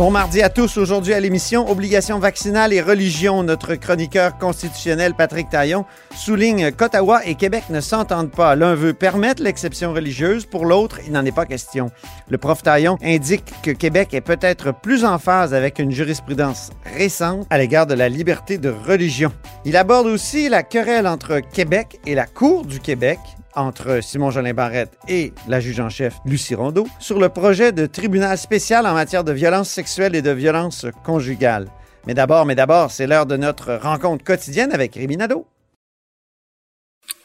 Bon mardi à tous. Aujourd'hui à l'émission Obligation vaccinale et religion. Notre chroniqueur constitutionnel Patrick Taillon souligne qu'Ottawa et Québec ne s'entendent pas. L'un veut permettre l'exception religieuse, pour l'autre, il n'en est pas question. Le prof Taillon indique que Québec est peut-être plus en phase avec une jurisprudence récente à l'égard de la liberté de religion. Il aborde aussi la querelle entre Québec et la Cour du Québec entre Simon Jolin Barrette et la juge en chef Lucie Rondeau sur le projet de tribunal spécial en matière de violence sexuelle et de violence conjugale. Mais d'abord, mais d'abord, c'est l'heure de notre rencontre quotidienne avec Rémi Nadeau.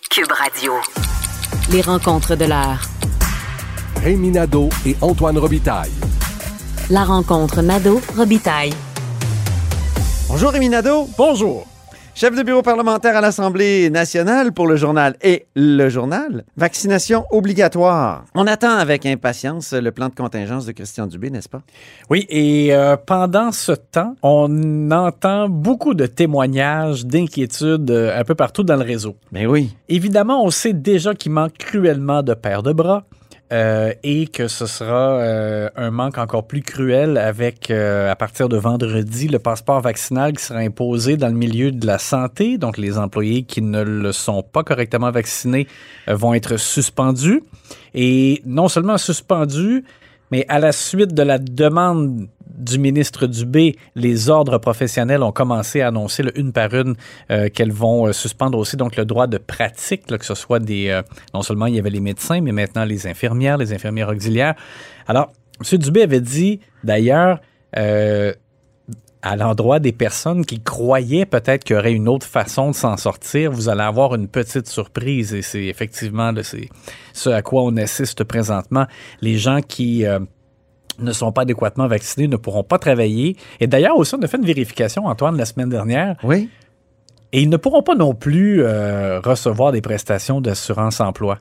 Cube Radio. Les rencontres de l'heure. Rémi Nadeau et Antoine Robitaille. La rencontre Nadeau-Robitaille. Bonjour Rémi Nadeau. Bonjour. Chef de bureau parlementaire à l'Assemblée nationale pour le journal et le journal. Vaccination obligatoire. On attend avec impatience le plan de contingence de Christian Dubé, n'est-ce pas? Oui, et euh, pendant ce temps, on entend beaucoup de témoignages d'inquiétudes euh, un peu partout dans le réseau. Ben oui. Évidemment, on sait déjà qu'il manque cruellement de paires de bras. Euh, et que ce sera euh, un manque encore plus cruel avec, euh, à partir de vendredi, le passeport vaccinal qui sera imposé dans le milieu de la santé. Donc, les employés qui ne le sont pas correctement vaccinés vont être suspendus. Et non seulement suspendus, mais à la suite de la demande du ministre Dubé, les ordres professionnels ont commencé à annoncer une par une euh, qu'elles vont euh, suspendre aussi donc le droit de pratique, que ce soit des euh, non seulement il y avait les médecins, mais maintenant les infirmières, les infirmières auxiliaires. Alors, M. Dubé avait dit d'ailleurs à l'endroit des personnes qui croyaient peut-être qu'il y aurait une autre façon de s'en sortir, vous allez avoir une petite surprise et c'est effectivement ce à quoi on assiste présentement. Les gens qui ne sont pas adéquatement vaccinés ne pourront pas travailler. Et d'ailleurs, aussi, on a fait une vérification, Antoine, la semaine dernière, Oui. et ils ne pourront pas non plus euh, recevoir des prestations d'assurance emploi.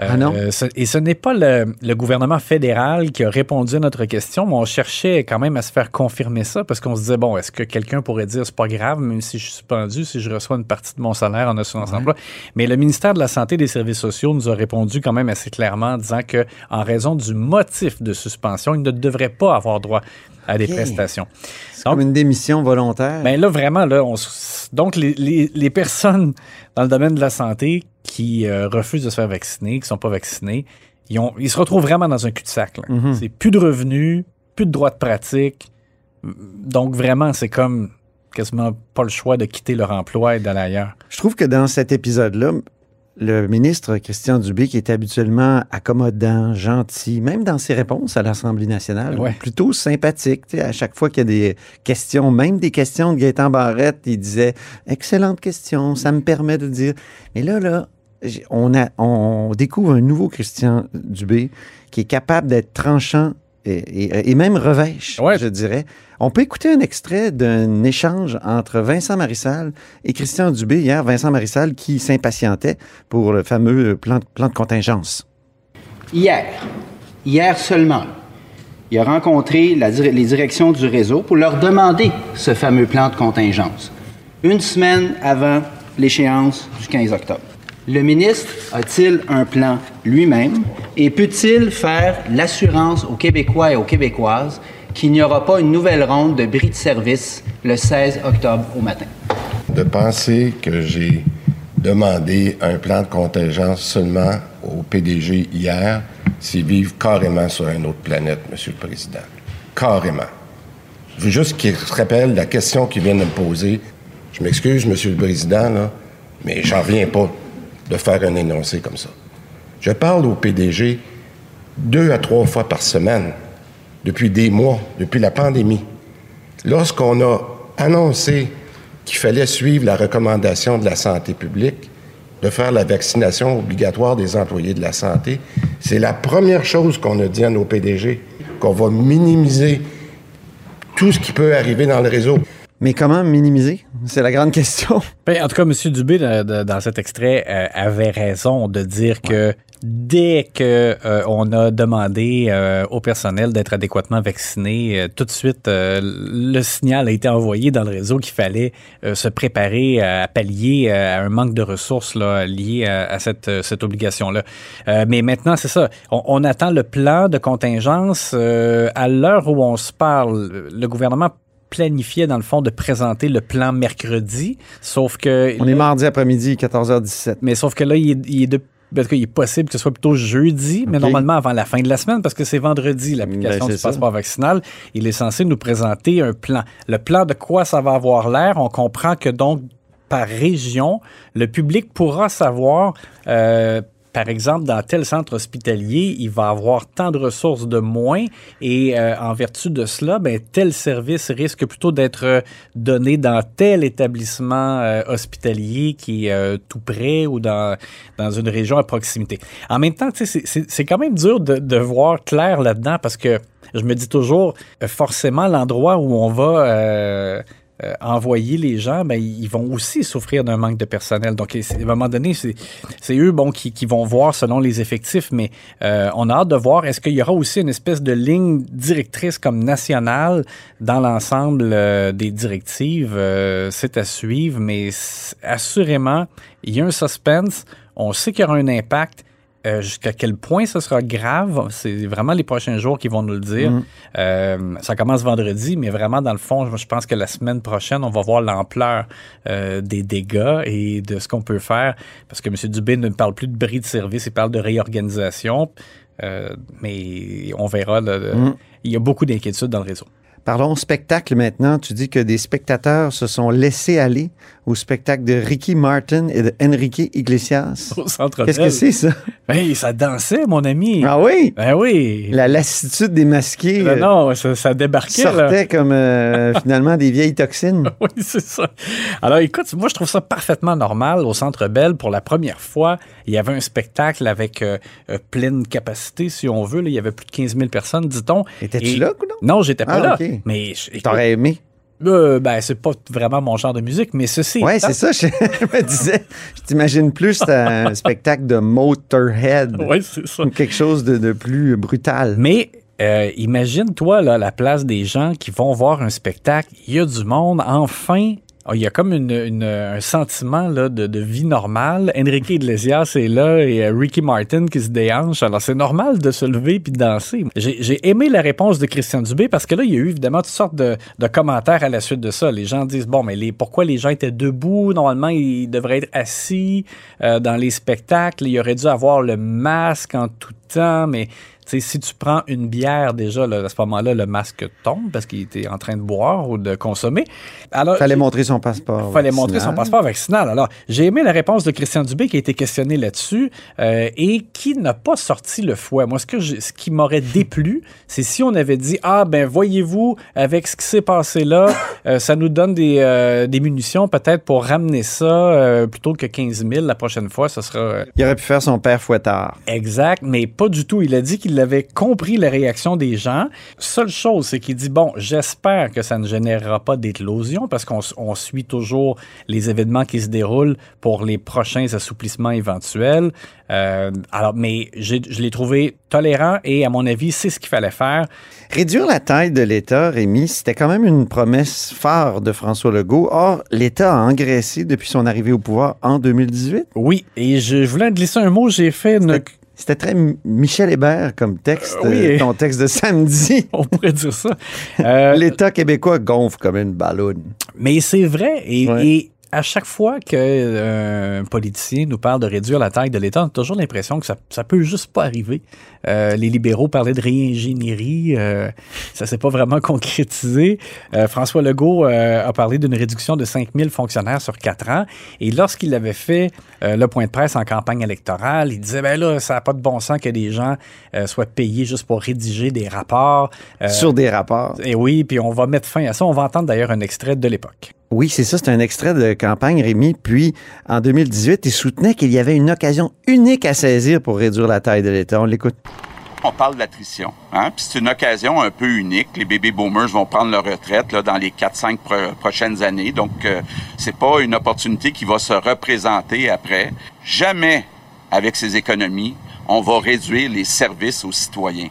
Ah non? Euh, ce- et ce n'est pas le, le gouvernement fédéral qui a répondu à notre question, mais on cherchait quand même à se faire confirmer ça parce qu'on se disait, bon, est-ce que quelqu'un pourrait dire c'est pas grave, même si je suis suspendu, si je reçois une partie de mon salaire en assurance emploi? Mais le ministère de la Santé et des Services sociaux nous a répondu quand même assez clairement en disant que, en raison du motif de suspension, il ne devrait pas avoir droit à des prestations. C'est comme une démission volontaire. Ben là, vraiment, là, on donc les, les- les personnes dans le domaine de la santé qui euh, refusent de se faire vacciner, qui sont pas vaccinées, ils, ont, ils se retrouvent vraiment dans un cul-de-sac. Mhm. C'est plus de revenus, plus de droits de pratique. Donc vraiment, c'est comme quasiment pas le choix de quitter leur emploi et d'aller ailleurs. Je trouve que dans cet épisode-là, le ministre Christian Dubé, qui est habituellement accommodant, gentil, même dans ses réponses à l'Assemblée nationale, Ouais. plutôt sympathique. tu sais, À chaque fois qu'il y a des questions, même des questions de Gaétan Barrette, il disait Excellente question, ça me permet de dire. Mais là, là, on, a, on découvre un nouveau Christian Dubé qui est capable d'être tranchant et, et- et même revêche, Ouais. je dirais. On peut écouter un extrait d'un échange entre Vincent Marissal et Christian Dubé hier. Vincent Marissal qui s'impatientait pour le fameux plan, plan de contingence. Hier, hier seulement, il a rencontré la les directions du réseau pour leur demander ce fameux plan de contingence, une semaine avant l'échéance du 15 octobre. Le ministre a-t-il un plan lui-même et peut-il faire l'assurance aux Québécois et aux Québécoises qu'il n'y aura pas une nouvelle ronde de bris de service le 16 octobre au matin? de penser que j'ai demandé un plan de contingence seulement au PDG hier, c'est vivre carrément sur une autre planète, Monsieur le Président. Carrément. Je veux juste qu'il se rappelle la question qu'il vient de me poser. Je m'excuse, Monsieur le Président, mais j'en reviens pas de faire un énoncé comme ça. Je parle au PDG deux à trois fois par semaine depuis des mois, depuis la pandémie. Lorsqu'on a annoncé qu'il fallait suivre la recommandation de la santé publique de faire la vaccination obligatoire des employés de la santé, c'est la première chose qu'on a dit à nos PDG, qu'on va minimiser tout ce qui peut arriver dans le réseau. Mais comment minimiser? C'est la grande question. Ben, en tout cas, M. Dubé, de- de- dans cet extrait, euh, avait raison de dire que dès que euh, on a demandé euh, au personnel d'être adéquatement vacciné, tout de suite, le signal a été envoyé dans le réseau qu'il fallait se préparer à pallier à un manque de ressources là, lié à, à cette, cette obligation-là. Mais maintenant, c'est ça. On, on attend le plan de contingence. À l'heure où on se parle, le gouvernement planifiait, dans le fond, de présenter le plan mercredi, sauf que... On est mardi après-midi, 14h17. Mais sauf que là, il est, il est de en tout cas, il est possible que ce soit plutôt jeudi, mais normalement avant la fin de la semaine, parce que c'est vendredi l'application Ben, du ça. passeport vaccinal. Il est censé nous présenter un plan. Le plan de quoi ça va avoir l'air, on comprend que donc par région, le public pourra savoir, euh, par exemple, dans tel centre hospitalier, il va avoir tant de ressources de moins et euh, en vertu de cela, ben, tel service risque plutôt d'être euh, donné dans tel établissement euh, hospitalier qui est euh, tout près ou dans, dans une région à proximité. En même temps, c'est- quand même dur de, de voir clair là-dedans parce que je me dis toujours, euh, forcément, l'endroit où on va euh, envoyer les gens, ben, ils vont aussi souffrir d'un manque de personnel. Donc, à un moment donné, c'est eux bon, qui, vont voir selon les effectifs, mais euh, on a hâte de voir, est-ce qu'il y aura aussi une espèce de ligne directrice comme nationale dans l'ensemble euh, des directives? C'est à suivre, mais assurément, il y a un suspense. On sait qu'il y aura un impact. Euh, Jusqu'à quel point ce sera grave, c'est vraiment les prochains jours qui vont nous le dire. Euh, ça commence vendredi, mais vraiment, dans le fond, je pense que la semaine prochaine, on va voir l'ampleur euh, des dégâts et de ce qu'on peut faire. Parce que M. Dubé ne parle plus de bris de service, il parle de réorganisation. Euh, mais on verra. là, là, Il y a beaucoup d'inquiétudes dans le réseau. Parlons spectacle maintenant. Tu dis que des spectateurs se sont laissés aller au spectacle de Ricky Martin et de Enrique Iglesias. Au centre Qu'est-ce que c'est, ça? Hey, ça dansait, mon ami. Ah oui? Ben oui. La lassitude des masqués Ben euh, non, ça, ça débarquait. là. sortait comme euh, finalement des vieilles toxines. Oui, c'est ça. Alors, écoute, moi, je trouve ça parfaitement normal au Centre Bell. Pour la première fois, il y avait un spectacle avec euh, euh, pleine capacité, si on veut. là. Il y avait plus de 15 000 personnes, dit-on. Étais-tu Et- là, coudonc? Non, j'étais pas Ah, là. Mais T'aurais aimé? euh, ben, c'est pas vraiment mon genre de musique, mais ceci. Étant- c'est ça. Je, je me disais, je t'imagine plus un spectacle de Motorhead Oui, c'est ça. ou quelque chose de, de plus brutal. Mais euh, imagine-toi là, la place des gens qui vont voir un spectacle. Il y a du monde. Enfin, oh, il y a comme une, une- un sentiment là, de, de vie normale. Enrique Iglesias est là et euh, Ricky Martin qui se déhanche. Alors, c'est normal de se lever puis de danser. J'ai j'ai aimé la réponse de Christian Dubé parce que là, il y a eu évidemment toutes sortes de, de commentaires à la suite de ça. Les gens disent, bon, mais les, pourquoi les gens étaient debout? Normalement, ils devraient être assis euh, dans les spectacles. Il aurait dû avoir le masque en tout temps, mais si tu prends une bière déjà, là, à ce moment-là, le masque tombe parce qu'il était en train de boire ou de consommer. Alors, Fallait montrer son passeport. fallait montrer son passeport vaccinal. Alors, j'ai aimé la réponse de Christian Dubé qui a été questionné là-dessus euh, et qui n'a pas sorti le fouet. Moi, ce, que ce qui m'aurait déplu, c'est si on avait dit Ah, ben, voyez-vous, avec ce qui s'est passé là, euh, ça nous donne des, euh, des munitions peut-être pour ramener ça plutôt que 15 000 la prochaine fois. Ce sera. Il aurait pu faire son père fouettard. Exact, mais pas du tout. Il a dit qu'il avait compris la réaction des gens. Seule chose, c'est qu'il dit, bon, j'espère que ça ne générera pas d'éclosion parce qu'on suit toujours les événements qui se déroulent pour les prochains assouplissements éventuels. Euh, alors, mais je l'ai trouvé tolérant et, à mon avis, c'est ce qu'il fallait faire. Réduire la taille de l'État, Rémi, c'était quand même une promesse phare de François Legault. Or, l'État a engraissé depuis son arrivée au pouvoir en 2018. Oui, et je, voulais glisser un mot. J'ai fait une... C'était très Michel Hébert comme texte, Euh, oui. euh, ton texte de samedi. On pourrait dire ça. Euh, L'État québécois gonfle comme une ballonne. Mais c'est vrai. Et, Ouais. et à chaque fois qu'un politicien nous parle de réduire la taille de l'État, on a toujours l'impression que ça, ça peut juste pas arriver. Euh, les libéraux parlaient de réingénierie. euh, ça s'est pas vraiment concrétisé. Euh, François Legault euh, a parlé d'une réduction de 5000 fonctionnaires sur quatre ans. Et lorsqu'il avait fait euh, le point de presse en campagne électorale, il disait, ben là, ça n'a pas de bon sens que des gens euh, soient payés juste pour rédiger des rapports. Euh, Sur des rapports. et oui, puis on va mettre fin à ça. On va entendre d'ailleurs un extrait de l'époque. Oui, c'est ça, c'est un extrait de campagne, Rémi. Puis, en 2018, il soutenait qu'il y avait une occasion unique à saisir pour réduire la taille de l'État. On l'écoute. On parle de l'attrition. Hein? Puis c'est une occasion un peu unique. Les baby boomers vont prendre leur retraite là, dans les 4-5 pro- prochaines années. Donc, euh, c'est pas une opportunité qui va se représenter après. Jamais avec ces économies, on va réduire les services aux citoyens.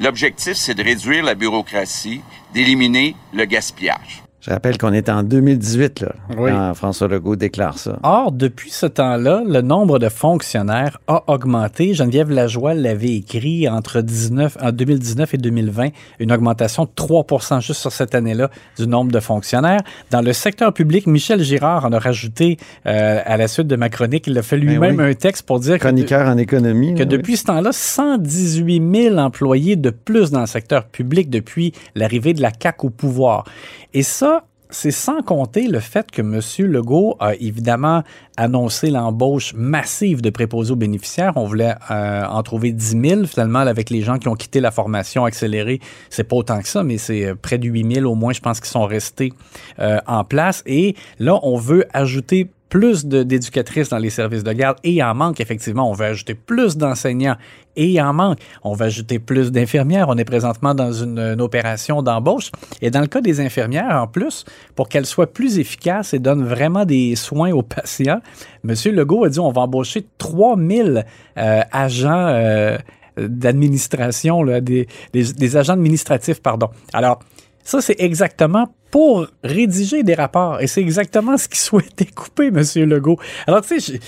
L'objectif, c'est de réduire la bureaucratie, d'éliminer le gaspillage. Je rappelle qu'on est en 2018 là, Oui. quand François Legault déclare ça. Or, depuis ce temps-là, le nombre de fonctionnaires a augmenté. Geneviève Lajoie l'avait écrit entre 19, en 2019 et 2020, une augmentation de 3% juste sur cette année-là du nombre de fonctionnaires. Dans le secteur public, Michel Girard en a rajouté euh, à la suite de ma chronique. Il a fait lui-même Ben oui. un texte pour dire que, Chroniqueur en économie. que depuis ce temps-là, 118 000 employés de plus dans le secteur public depuis l'arrivée de la CAQ au pouvoir. Et ça, c'est sans compter le fait que M. Legault a évidemment annoncé l'embauche massive de préposés aux bénéficiaires. On voulait euh, en trouver 10 000. Finalement, avec les gens qui ont quitté la formation accélérée, c'est pas autant que ça, mais c'est euh, près de 8 000 au moins, je pense, qui sont restés euh, en place. Et là, on veut ajouter plus d'éducatrices dans les services de garde et il en manque effectivement. On veut ajouter plus d'enseignants et il en manque. On va ajouter plus d'infirmières. On est présentement dans une, opération d'embauche. Et dans le cas des infirmières, en plus, pour qu'elles soient plus efficaces et donnent vraiment des soins aux patients, M. Legault a dit on va embaucher 3000 euh, agents euh, d'administration, des agents administratifs, pardon. Alors, ça, c'est exactement pour rédiger des rapports. Et c'est exactement ce qu'il souhaitait couper, M. Legault. Alors, tu sais,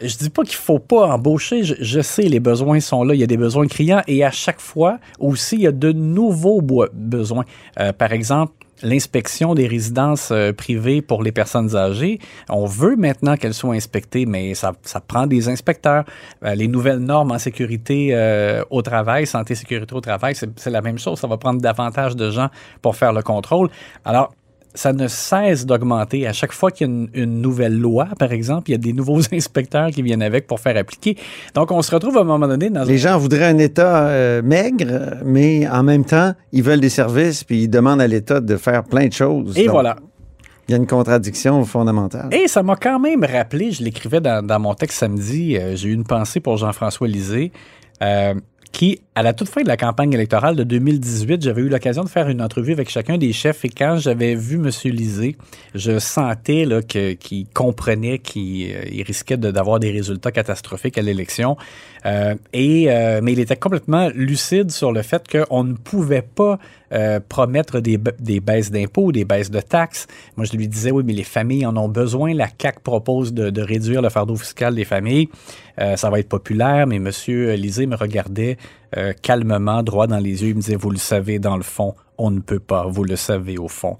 je, je dis pas qu'il faut pas embaucher. Je, je sais, les besoins sont là. Il y a des besoins criants. Et à chaque fois, aussi, il y a de nouveaux besoins. Euh, par exemple, l'inspection des résidences euh, privées pour les personnes âgées. On veut maintenant qu'elles soient inspectées, mais ça, ça prend des inspecteurs. Euh, les nouvelles normes en sécurité euh, au travail, santé, sécurité au travail, c'est la même chose. Ça va prendre davantage de gens pour faire le contrôle. Alors, ça ne cesse d'augmenter. À chaque fois qu'il y a une, une nouvelle loi, par exemple, il y a des nouveaux inspecteurs qui viennent avec pour faire appliquer. Donc, on se retrouve à un moment donné dans Les gens voudraient un État euh, maigre, mais en même temps, ils veulent des services, puis ils demandent à l'État de faire plein de choses. Et Donc, voilà. Il y a une contradiction fondamentale. Et ça m'a quand même rappelé, je l'écrivais dans, dans mon texte samedi, euh, j'ai eu une pensée pour Jean-François Lisée, euh, qui, à la toute fin de la campagne électorale de 2018, j'avais eu l'occasion de faire une entrevue avec chacun des chefs et quand j'avais vu M. Lisée, je sentais qu'il comprenait qu'il euh, risquait de- d'avoir des résultats catastrophiques à l'élection. Euh, et, euh, mais il était complètement lucide sur le fait qu'on ne pouvait pas euh, promettre des, des baisses d'impôts, des baisses de taxes. Moi, je lui disais, oui, mais les familles en ont besoin. La CAQ propose de, de réduire le fardeau fiscal des familles. Euh, ça va être populaire, mais M. Lisée me regardait euh, calmement, droit dans les yeux. Il me disait, vous le savez, dans le fond, on ne peut pas. Vous le savez, au fond.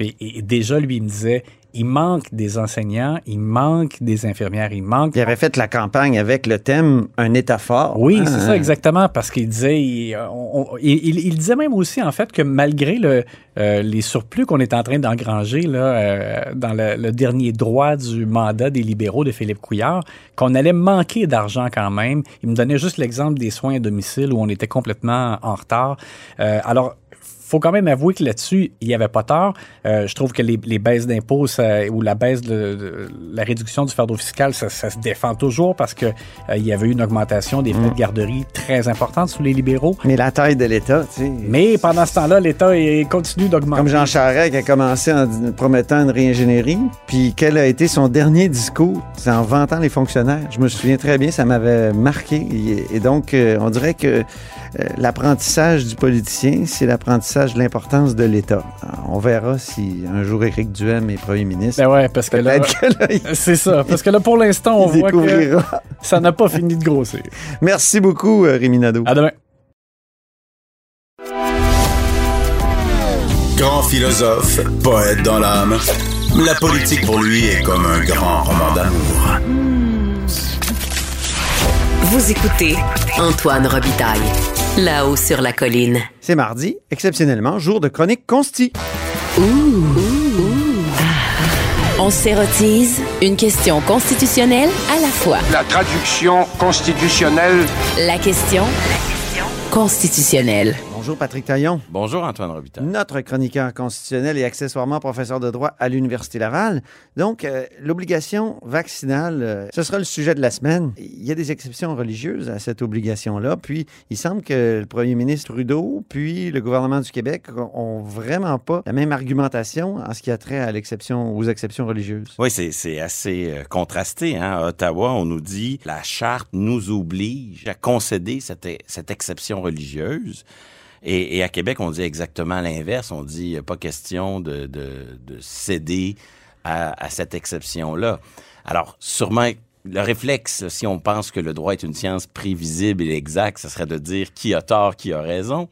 Et, et déjà, lui, il me disait, il manque des enseignants, il manque des infirmières, il manque Il avait fait la campagne avec le thème Un État fort. oui, hein, c'est ça, exactement, parce qu'il disait, il, on- on- il- il- il disait même aussi, en fait, que malgré le, euh, les surplus qu'on est en train d'engranger là, euh, dans le, le dernier droit du mandat des libéraux de Philippe Couillard, qu'on allait manquer d'argent quand même. Il me donnait juste l'exemple des soins à domicile où on était complètement en retard. Euh, alors, faut quand même avouer que là-dessus, il n'y avait pas tort. Euh, je trouve que les, les baisses d'impôts ou la baisse de, de- la réduction du fardeau fiscal, ça, ça se défend toujours parce que euh, il y avait eu une augmentation des frais de garderie très importante sous les libéraux. Mais la taille de l'État, tu sais. Mais pendant ce temps-là, l'État continue d'augmenter. Comme Jean Charest qui a commencé en promettant une réingénierie, puis quel a été son dernier discours? C'est en vantant les fonctionnaires. Je me souviens très bien, ça m'avait marqué. Et, donc, euh, on dirait que l'apprentissage du politicien, c'est l'apprentissage de l'importance de l'État. Alors, On verra si un jour Éric Duhem est premier ministre. Ben ouais, parce que là, Peut-être que là, il c'est ça. Parce que là, pour l'instant, on voit que ça n'a pas fini de grossir. Merci beaucoup, euh, Rémi Nadeau. À demain. Grand philosophe, poète dans l'âme, la politique pour lui est comme un grand roman d'amour. Vous écoutez Antoine Robitaille, là-haut sur la colline. C'est mardi, exceptionnellement, jour de chronique consti. On s'érotise une question constitutionnelle à la fois. La traduction constitutionnelle La question constitutionnelle. Bonjour Patrick Taillon. Bonjour Antoine Robitaille. Notre chroniqueur constitutionnel et accessoirement professeur de droit à l'Université Laval. Donc, euh, l'obligation vaccinale, euh, ce sera le sujet de la semaine. Il y a des exceptions religieuses à cette obligation-là. Puis, il semble que le premier ministre Trudeau, puis le gouvernement du Québec ont vraiment pas la même argumentation en ce qui a trait à l'exception, aux exceptions religieuses. Oui, c'est assez euh, contrasté. Hein? À Ottawa, on nous dit la charte nous oblige à concéder cette, cette exception religieuse. Et, à Québec, on dit exactement l'inverse. On dit pas question de, de, de céder à cette exception-là. Alors, sûrement, le réflexe, si on pense que le droit est une science prévisible et exacte, ce serait de dire qui a tort, qui a raison.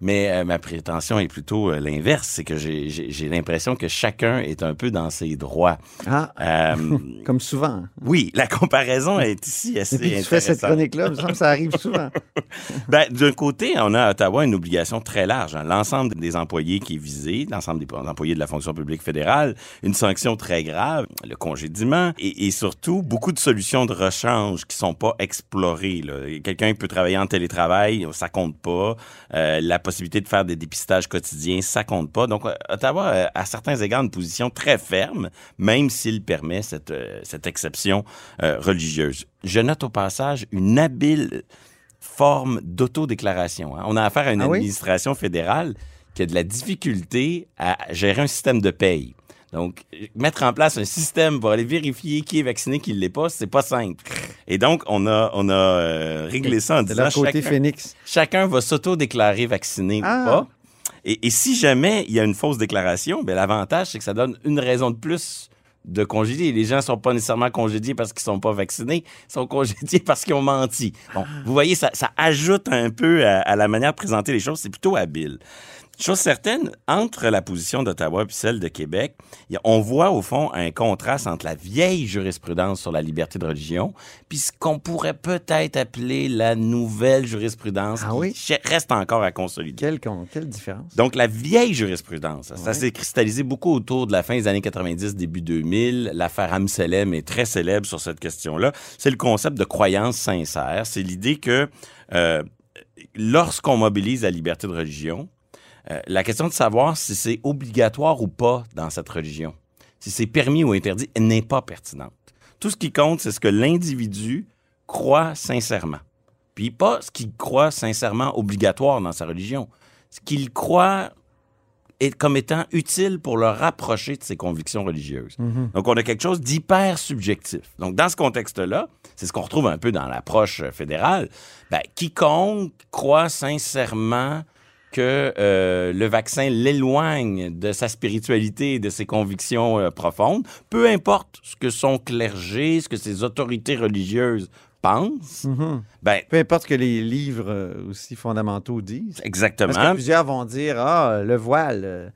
Mais euh, ma prétention est plutôt euh, l'inverse, c'est que j'ai l'impression que chacun est un peu dans ses droits. Ah, euh, comme souvent. Oui, la comparaison est ici assez Depuis que tu fais cette chronique-là, me semble que ça arrive souvent. ben, D'un côté, on a à Ottawa une obligation très large. Hein. L'ensemble des employés qui est visé, l'ensemble des employés de la fonction publique fédérale, une sanction très grave, le congédiement, et, et surtout beaucoup de solutions de rechange qui sont pas explorées. Quelqu'un peut travailler en télétravail, ça compte pas. La possibilité de faire des dépistages quotidiens, ça compte pas. Donc, Ottawa a à certains égards une position très ferme, même s'il permet cette, euh, cette exception euh, religieuse. Je note au passage une habile forme d'autodéclaration. Hein. On a affaire à une ah oui? administration fédérale qui a de la difficulté à gérer un système de paye. Donc, mettre en place un système pour aller vérifier qui est vacciné, qui ne l'est pas, c'est pas simple. Et donc, on a, on a euh, réglé ça en De disant côté chacun, Phoenix. chacun va s'auto-déclarer vacciné Ah. ou pas. Et, et si jamais il y a une fausse déclaration, ben l'avantage, c'est que ça donne une raison de plus de congédier. Les gens sont pas nécessairement congédiés parce qu'ils sont pas vaccinés, ils sont congédiés parce qu'ils ont menti. Bon, vous voyez, ça, ça ajoute un peu à, à la manière de présenter les choses. C'est plutôt habile. Chose certaine, entre la position d'Ottawa et celle de Québec, on voit au fond un contraste entre la vieille jurisprudence sur la liberté de religion, puis ce qu'on pourrait peut-être appeler la nouvelle jurisprudence Ah qui oui? ch- reste encore à consolider. Quelle, différence? Donc, la vieille jurisprudence, ça s'est cristallisé beaucoup autour de la fin des années 90, début 2000. L'affaire Amselem est très célèbre sur cette question-là. C'est le concept de croyance sincère. C'est l'idée que euh, lorsqu'on mobilise la liberté de religion, euh, la question de savoir si c'est obligatoire ou pas dans cette religion, si c'est permis ou interdit, n'est pas pertinente. Tout ce qui compte, c'est ce que l'individu croit sincèrement. Puis pas ce qu'il croit sincèrement obligatoire dans sa religion. Ce qu'il croit est comme étant utile pour le rapprocher de ses convictions religieuses. Mhm. Donc, on a quelque chose d'hyper subjectif. Donc, dans ce contexte-là, c'est ce qu'on retrouve un peu dans l'approche fédérale. Ben, quiconque croit sincèrement que euh, le vaccin l'éloigne de sa spiritualité et de ses convictions euh, profondes, peu importe ce que son clergé, ce que ses autorités religieuses pensent, Mhm. ben, Peu importe ce que les livres euh, aussi fondamentaux disent. exactement. Parce que plusieurs vont dire Ah, le voile,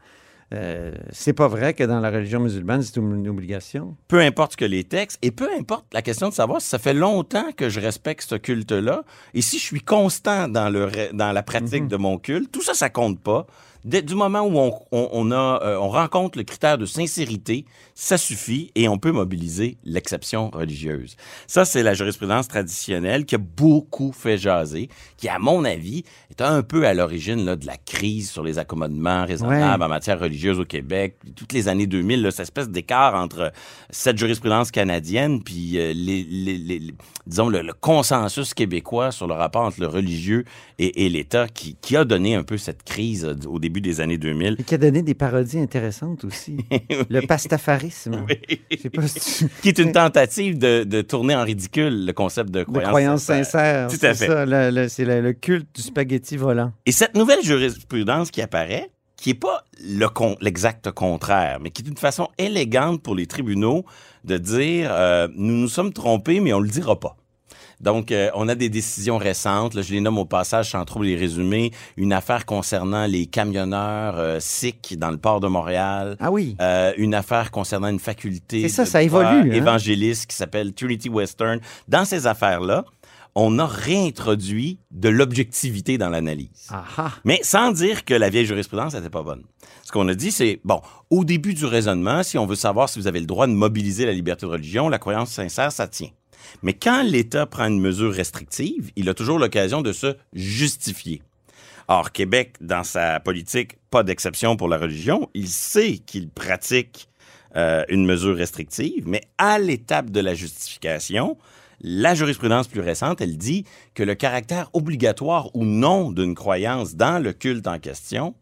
euh, c'est pas vrai que dans la religion musulmane, c'est une obligation? peu importe que les textes, et peu importe la question de savoir si ça fait longtemps que je respecte ce culte-là, et si je suis constant dans, le, re- dans la pratique de mon culte, tout ça, ça compte pas. Dès, du moment où on, on, on a, euh, on rencontre le critère de sincérité, ça suffit et on peut mobiliser l'exception religieuse. Ça, c'est la jurisprudence traditionnelle qui a beaucoup fait jaser, qui, à mon avis, est un peu à l'origine de la crise sur les accommodements raisonnables Ouais. en matière religieuse au Québec. Toutes les années 2000, là, cette espèce d'écart entre cette jurisprudence canadienne puis euh, les, les- les- les- disons le, le consensus québécois sur le rapport entre le religieux et, et l'État qui, qui a donné un peu cette crise au début des années 2000. Et qui a donné des parodies intéressantes aussi. Le pastafarisme. Sais pas si tu- qui est une tentative de, de tourner en ridicule le concept de De croyance, croyance sincère. Tout à c'est fait. ça, le- le- c'est le, le culte du spaghetti volant. Et cette nouvelle jurisprudence qui apparaît, qui n'est pas le con- l'exact contraire, mais qui est une façon élégante pour les tribunaux de dire euh, nous nous sommes trompés, mais on le dira pas. Donc, euh, on a des décisions récentes. là, je les nomme au passage sans trop les résumer. Une affaire concernant les camionneurs euh, sikhs dans le port de Montréal. Ah oui. Euh, une affaire concernant une faculté ça, de ça évolue, hein? évangéliste qui s'appelle Trinity Western. Dans ces affaires-là, on a réintroduit de l'objectivité dans l'analyse. Mais sans dire que la vieille jurisprudence n'était pas bonne. Ce qu'on a dit, c'est, bon, au début du raisonnement, si on veut savoir si vous avez le droit de mobiliser la liberté de religion, la croyance sincère, ça tient. Mais quand l'État prend une mesure restrictive, il a toujours l'occasion de se justifier. Or, Québec, dans sa politique, pas d'exception pour la religion, il sait qu'il pratique euh, une mesure restrictive, mais à l'étape de la justification, la jurisprudence plus récente, elle dit que le caractère obligatoire ou non d'une croyance dans le culte en question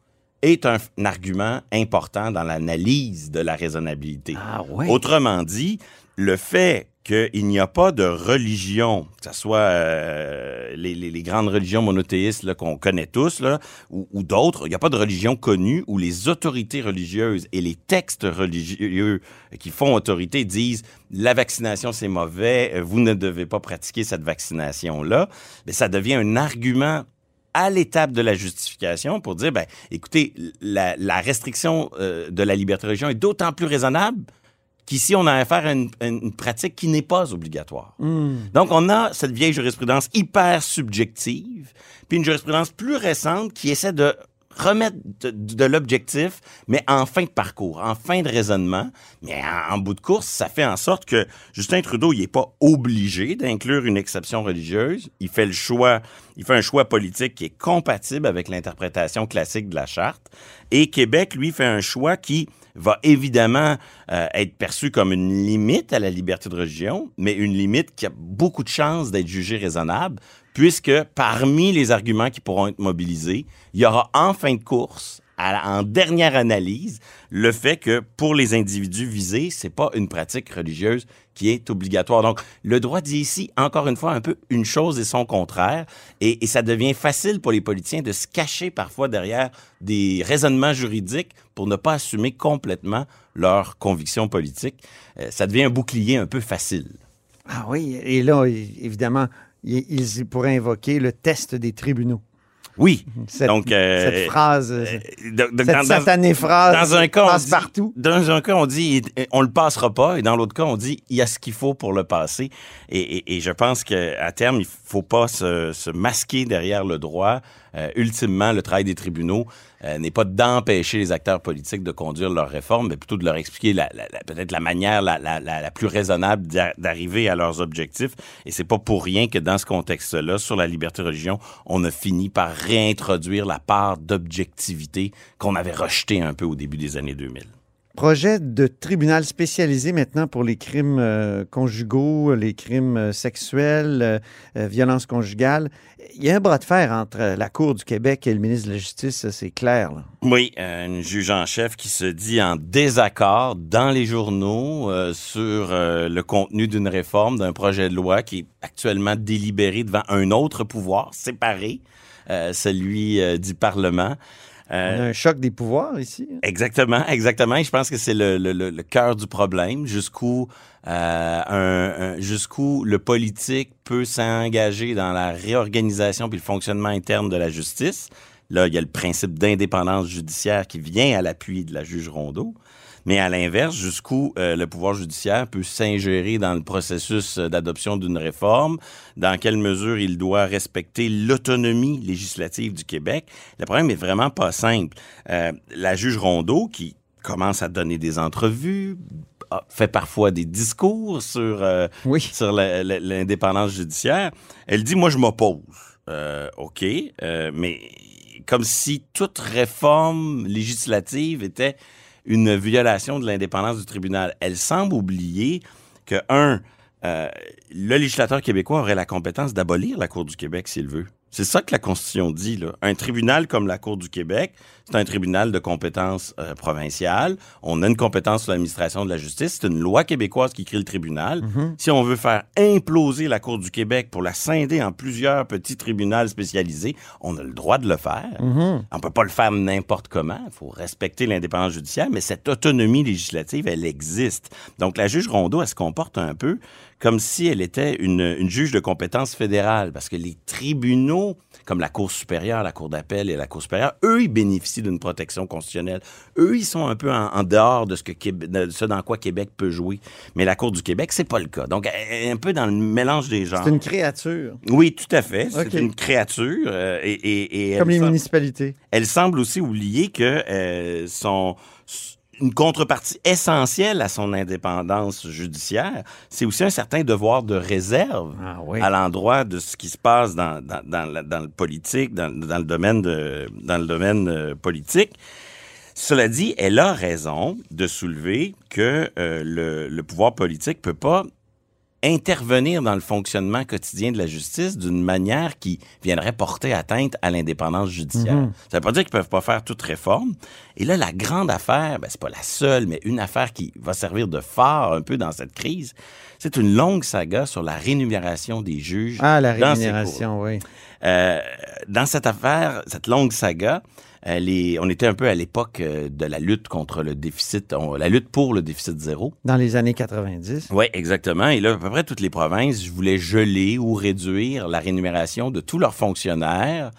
est un, un argument important dans l'analyse de la raisonnabilité. Ah ouais. Autrement dit, le fait qu'il n'y a pas de religion, que ce soit euh, les, grandes religions monothéistes qu'on connaît tous, ou, d'autres, il n'y a pas de religion connue où les autorités religieuses et les textes religieux qui font autorité disent la vaccination c'est mauvais, euh, vous ne devez pas pratiquer cette vaccination-là. Mais ça devient un argument à l'étape de la justification pour dire, ben, écoutez, la, la restriction euh, de la liberté de religion est d'autant plus raisonnable qu'ici, on a affaire à une, une pratique qui n'est pas obligatoire. Donc, on a cette vieille jurisprudence hyper subjective, puis une jurisprudence plus récente qui essaie de remettre de, de l'objectif, mais en fin de parcours, en fin de raisonnement. Mais en, en bout de course, ça fait en sorte que Justin Trudeau, il n'est pas obligé d'inclure une exception religieuse. Il fait le choix, il fait un choix politique qui est compatible avec l'interprétation classique de la charte. Et Québec, lui, fait un choix qui va évidemment euh, être perçu comme une limite à la liberté de religion, mais une limite qui a beaucoup de chances d'être jugée raisonnable, puisque parmi les arguments qui pourront être mobilisés, il y aura en fin de course, en dernière analyse, le fait que pour les individus visés, c'est pas une pratique religieuse qui est obligatoire. Donc, le droit dit ici, encore une fois, un peu une chose et son contraire, et, ça devient facile pour les politiciens de se cacher parfois derrière des raisonnements juridiques pour ne pas assumer complètement leurs convictions politiques. Euh, ça devient un bouclier un peu facile. Ah oui, et là, évidemment, ils pourraient invoquer le test des tribunaux. Oui. Cette, Donc, euh, cette phrase, euh, cette de- de- dans- dans- satanée phrase Dans un cas, passe dit- partout. Dans un cas, on dit il- on le passera pas, et dans l'autre cas, on dit il y a ce qu'il faut pour le passer. Et, et- et je pense qu'à terme, il faut pas se, se masquer derrière le droit. Euh, ultimement, le travail des tribunaux euh, n'est pas d'empêcher les acteurs politiques de conduire leurs réformes, mais plutôt de leur expliquer la- la- la- peut-être la manière la, plus raisonnable d'a- d'arriver à leurs objectifs. Et c'est pas pour rien que dans ce contexte-là, sur la liberté de religion, on a fini par réintroduire la part d'objectivité qu'on avait rejetée un peu au début des années 2000. Projet de tribunal spécialisé maintenant pour les crimes euh, conjugaux, les crimes euh, sexuels, euh, euh, violences conjugales. Il y a un bras de fer entre la Cour du Québec et le ministre de la Justice, c'est clair. Oui, euh, une juge en chef qui se dit en désaccord dans les journaux sur le contenu d'une réforme, d'un projet de loi qui est actuellement délibéré devant un autre pouvoir séparé, celui du Parlement. Euh, On a un choc des pouvoirs ici. hein? Exactement, exactement. Et je pense que c'est le, le, le, le cœur du problème, jusqu'où euh, jusqu'où le politique peut s'engager dans la réorganisation puis le fonctionnement interne de la justice. Là, il y a le principe d'indépendance judiciaire qui vient à l'appui de la juge Rondeau. Mais à l'inverse, jusqu'où euh, le pouvoir judiciaire peut s'ingérer dans le processus euh, d'adoption d'une réforme, dans quelle mesure il doit respecter l'autonomie législative du Québec. Le problème est vraiment pas simple. Euh, la juge Rondeau, qui commence à donner des entrevues, fait parfois des discours sur, euh, Oui. sur l'indépendance judiciaire, elle dit, moi, je m'oppose. Euh, OK, euh, mais comme si toute réforme législative était une violation de l'indépendance du tribunal. Elle semble oublier que, un, euh, le législateur québécois aurait la compétence d'abolir la Cour du Québec s'il veut. C'est ça que la Constitution dit. Là. Un tribunal comme la Cour du Québec, c'est un tribunal de compétence euh, provinciale. On a une compétence sur l'administration de la justice. C'est une loi québécoise qui crée le tribunal. Si on veut faire imploser la Cour du Québec pour la scinder en plusieurs petits tribunaux spécialisés, on a le droit de le faire. On peut pas le faire n'importe comment. Il faut respecter l'indépendance judiciaire, mais cette autonomie législative, elle existe. Donc, la juge Rondeau, elle se comporte un peu comme si elle était une, une juge de compétence fédérale, parce que les tribunaux, comme la Cour supérieure, la Cour d'appel et la Cour supérieure, eux, ils bénéficient d'une protection constitutionnelle. Eux, ils sont un peu en, en dehors de ce, que de ce dans quoi Québec peut jouer. Mais la Cour du Québec, c'est pas le cas. Donc, elle est un peu dans le mélange des genres. C'est une créature, Oui, tout à fait. C'est une créature. euh, et, et, et comme les semble- municipalités. elle semble aussi oublier que euh, son une contrepartie essentielle à son indépendance judiciaire, c'est aussi un certain devoir de réserve Ah oui. à l'endroit de ce qui se passe dans, dans, dans, la- dans le politique, dans, dans le domaine, de, dans le domaine euh, politique. Cela dit, elle a raison de soulever que euh, le, le pouvoir politique peut pas intervenir dans le fonctionnement quotidien de la justice d'une manière qui viendrait porter atteinte à l'indépendance judiciaire. Mhm. Ça veut pas dire qu'ils peuvent pas faire toute réforme. Et là, la grande affaire, ben, c'est pas la seule, mais une affaire qui va servir de phare un peu dans cette crise, c'est une longue saga sur la rémunération des juges. Ah, la dans ces rémunération, oui. euh, dans cette affaire, cette longue saga, les- on était un peu à l'époque euh, de la lutte contre le déficit, on- la lutte pour le déficit zéro. Dans les années 90. Oui, exactement. Et là, à peu près toutes les provinces voulaient geler ou réduire la rémunération de tous leurs fonctionnaires,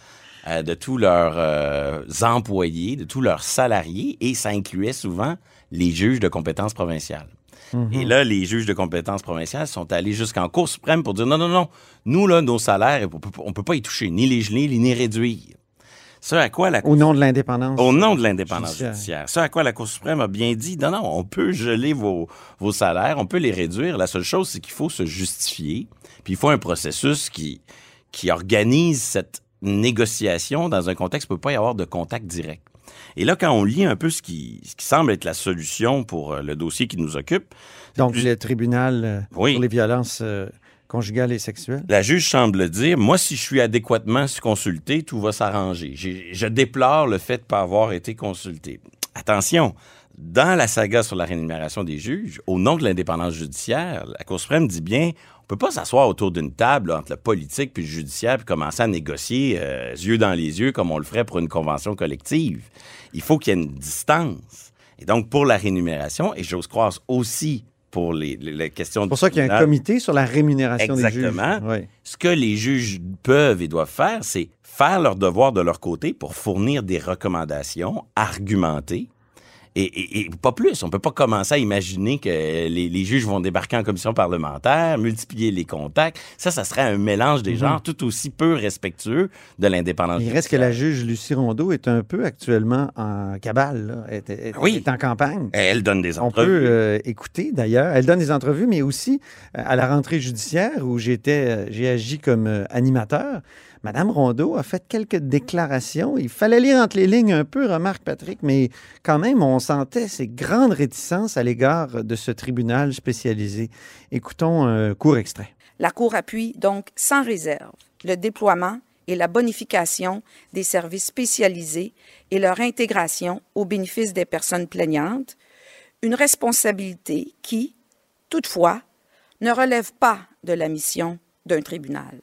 euh, de tous leurs euh, employés, de tous leurs salariés, et ça incluait souvent les juges de compétences provinciales. Et là, les juges de compétences provinciales sont allés jusqu'en Cour suprême pour dire non, non, non, nous, là, nos salaires, on on peut pas y toucher, ni les geler, ni les réduire. Ce à quoi la Au nom de l'indépendance. au nom de l'indépendance Judiciaire. judiciaire. Ce à quoi la Cour suprême a bien dit, non, non, on peut geler vos, vos salaires, on peut les réduire. La seule chose, c'est qu'il faut se justifier. Puis il faut un processus qui, qui organise cette négociation dans un contexte où il ne peut pas y avoir de contact direct. Et là, quand on lit un peu ce qui, ce qui semble être la solution pour euh, le dossier qui nous occupe, Donc, le tribunal euh, Oui. pour les violences euh, conjugales et sexuelles. La juge semble dire, moi, si je suis adéquatement consulté, tout va s'arranger. Je déplore le fait de ne pas avoir été consulté. Attention, dans la saga sur la rémunération des juges, au nom de l'indépendance judiciaire, la Cour suprême dit bien, on peut pas s'asseoir autour d'une table entre le politique puis le judiciaire puis commencer à négocier euh, yeux dans les yeux comme on le ferait pour une convention collective. Il faut qu'il y ait une distance. Et donc, pour la rémunération, et j'ose croire aussi pour les, les- les questions C'est pour ça qu'il y a un comité sur la rémunération Exactement. des juges. Oui. Ce que les juges peuvent et doivent faire, c'est faire leur devoir de leur côté pour fournir des recommandations argumentées. Et, et- et pas plus. On peut pas commencer à imaginer que les, les juges vont débarquer en commission parlementaire, multiplier les contacts. Ça, ça serait un mélange des Mhm. genres tout aussi peu respectueux de l'indépendance. Il reste que la juge Lucie Rondeau est un peu actuellement en cabale, là. Elle est, est- Oui. est en campagne. Elle donne des On entrevues. peut euh, écouter d'ailleurs. Elle donne des entrevues, mais aussi euh, à la rentrée judiciaire où j'étais, euh, j'ai agi comme euh, animateur. Madame Rondeau a fait quelques déclarations. Il fallait lire entre les lignes un peu, remarque Patrick, mais quand même, on sentait ces grandes réticences à l'égard de ce tribunal spécialisé. Écoutons un court extrait. La Cour appuie donc sans réserve le déploiement et la bonification des services spécialisés et leur intégration au bénéfice des personnes plaignantes, une responsabilité qui, toutefois, ne relève pas de la mission d'un tribunal.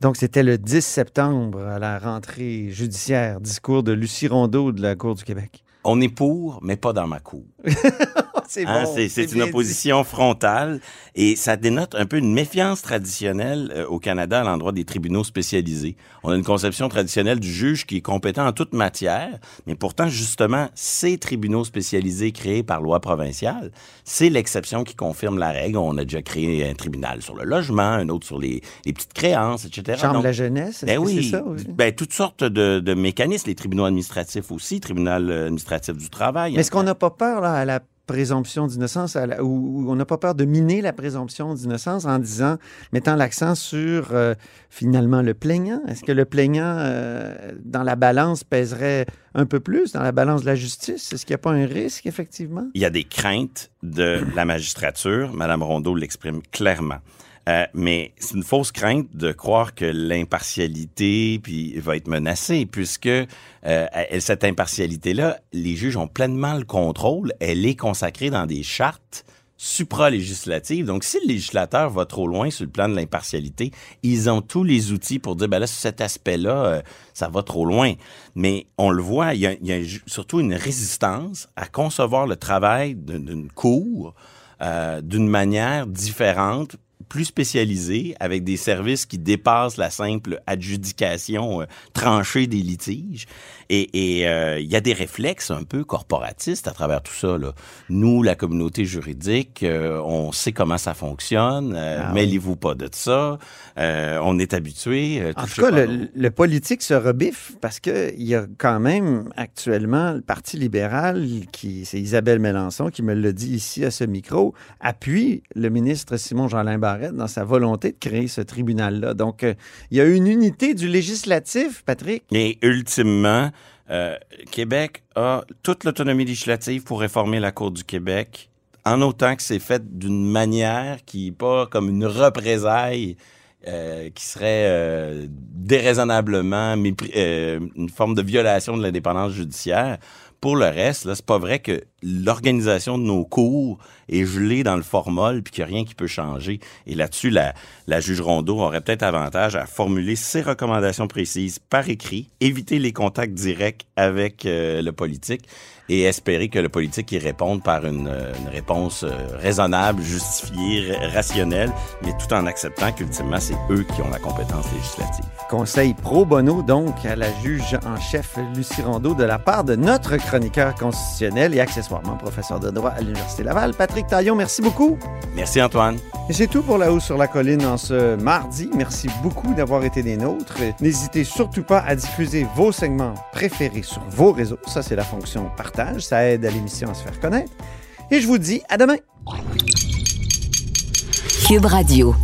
Donc, c'était le 10 septembre à la rentrée judiciaire. Discours de Lucie Rondeau de la Cour du Québec. On est pour, mais pas dans ma cour. c'est Hein, bon, c'est- une dit. opposition frontale et ça dénote un peu une méfiance traditionnelle euh, au Canada à l'endroit des tribunaux spécialisés. On a une conception traditionnelle du juge qui est compétent en toute matière, mais pourtant, justement, ces tribunaux spécialisés créés par loi provinciale, c'est l'exception qui confirme la règle. On a déjà créé un tribunal sur le logement, un autre sur les, les petites créances, etc. Chambre Donc, de la jeunesse, ben oui, c'est ça aussi? ben, toutes sortes de, de mécanismes, les tribunaux administratifs aussi, tribunal administratif du travail. Mais est-ce qu'on n'a pas peur là, à la présomption d'innocence, ou on n'a pas peur de miner la présomption d'innocence en disant, mettant l'accent sur euh, finalement le plaignant? Est-ce que le plaignant, euh, dans la balance, pèserait un peu plus dans la balance de la justice? Est-ce qu'il n'y a pas un risque, effectivement? Il y a des craintes de la magistrature. Madame Rondeau l'exprime clairement. Euh, mais c'est une fausse crainte de croire que l'impartialité puis va être menacée, puisque euh, cette impartialité-là, les juges ont pleinement le contrôle. Elle est consacrée dans des chartes supralégislatives. Donc, si le législateur va trop loin sur le plan de l'impartialité, ils ont tous les outils pour dire, ben là, sur cet aspect-là, euh, ça va trop loin. Mais on le voit, il y a, surtout une résistance à concevoir le travail d'une cour d'une manière différente plus spécialisés, avec des services qui dépassent la simple adjudication euh, tranchée des litiges. Et euh, il y a des réflexes un peu corporatistes à travers tout ça. Là. Nous, la communauté juridique, euh, on sait comment ça fonctionne. Ah Mêlez-vous pas de ça. on est habitué. En tout cas, le, le, politique se rebiffe parce qu'il y a quand même actuellement le Parti libéral, qui c'est Isabelle Mélenchon qui me l'a dit ici à ce micro, appuie le ministre Simon-Jean Dans sa volonté de créer ce tribunal-là. Donc, euh, il y a une unité du législatif, Patrick. Et ultimement, euh, Québec a toute l'autonomie législative pour réformer la Cour du Québec, en autant que c'est fait d'une manière qui n'est pas comme une représaille euh, qui serait déraisonnablement une forme de violation de l'indépendance judiciaire. Pour le reste, là, c'est pas vrai que l'organisation de nos cours est gelée dans le formol puis qu'il n'y a rien qui peut changer. Et là-dessus, la, juge Rondeau aurait peut-être avantage à formuler ses recommandations précises par écrit, éviter les contacts directs avec euh, le politique et espérer que le politique y réponde par une, réponse euh, raisonnable, justifiée, rationnelle, mais tout en acceptant qu'ultimement, c'est eux qui ont la compétence législative. Conseil pro bono, donc, à la juge en chef Lucie Rondeau de la part de notre chroniqueur constitutionnel et accessoirement professeur de droit à l'Université Laval, Patrick Taillon. Merci beaucoup. Merci, Antoine. Et c'est tout pour La Haut sur la Colline en ce mardi. Merci beaucoup d'avoir été des nôtres. N'hésitez surtout pas à diffuser vos segments préférés sur vos réseaux. Ça, c'est la fonction partage. Ça aide à l'émission à se faire connaître. Et je vous dis à demain. Cube Radio.